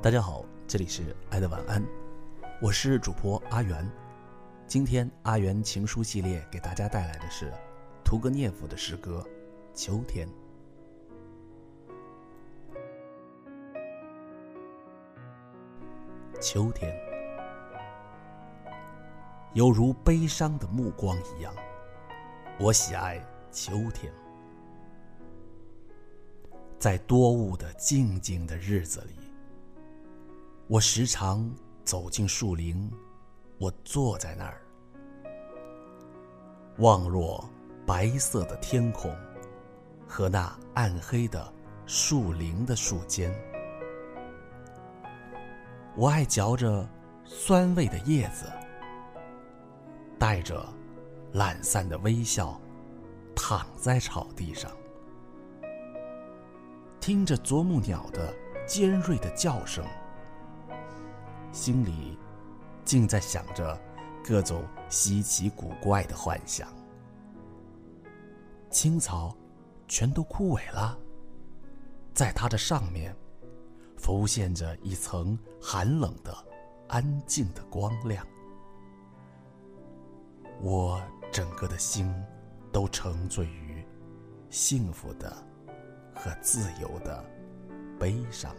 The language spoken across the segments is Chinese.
大家好，这里是爱的晚安，我是主播阿元。今天阿元情书系列给大家带来的是屠格涅夫的诗歌《秋天》。秋天，犹如悲伤的目光一样，我喜爱秋天。在多雾的静静的日子里。我时常走进树林，我坐在那儿，望若白色的天空和那暗黑的树林的树尖。我爱嚼着酸味的叶子，带着懒散的微笑，躺在草地上，听着啄木鸟的尖锐的叫声。心里，竟在想着各种稀奇古怪的幻想。青草全都枯萎了，在它的上面，浮现着一层寒冷的、安静的光亮。我整个的心都沉醉于幸福的和自由的悲伤。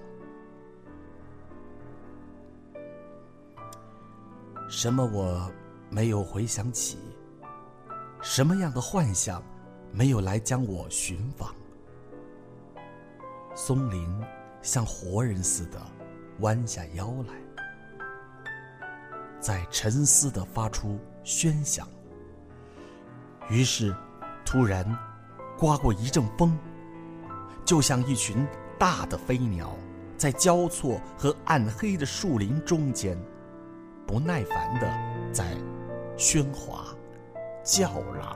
什么我没有回想起？什么样的幻想没有来将我寻访？松林像活人似的弯下腰来，在沉思的发出喧响。于是，突然刮过一阵风，就像一群大的飞鸟在交错和暗黑的树林中间。不耐烦地在喧哗叫嚷。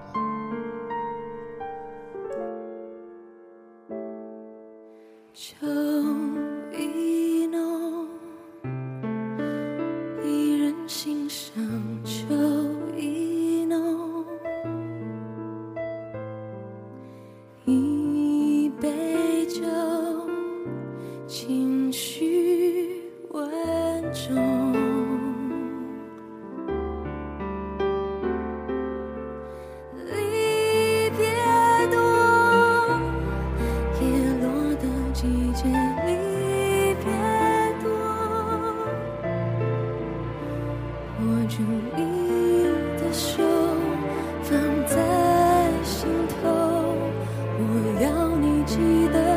要你记得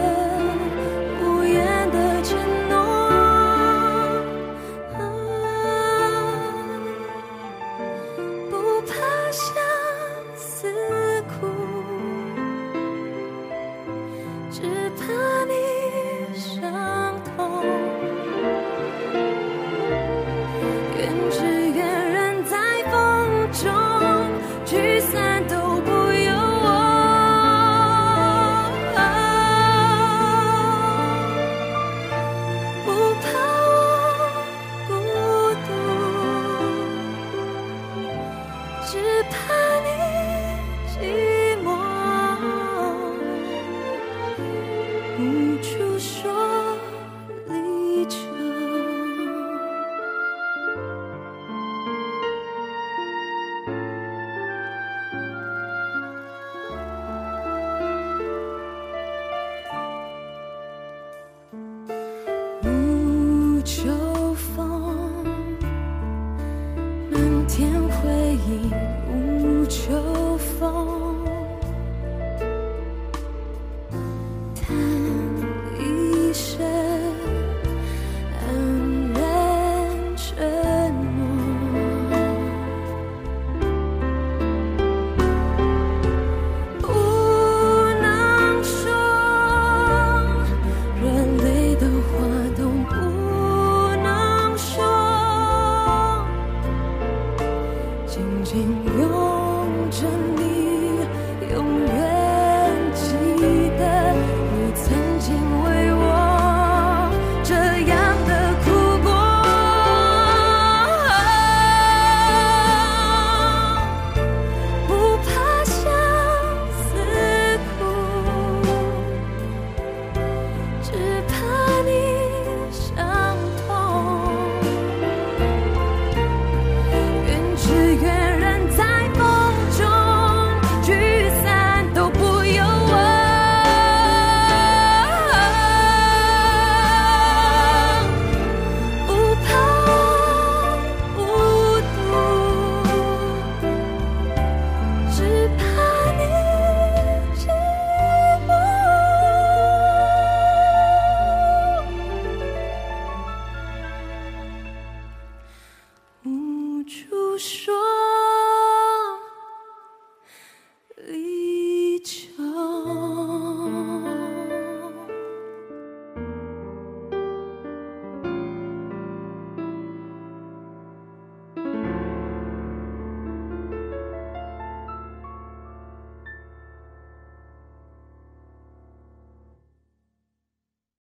一舞秋风。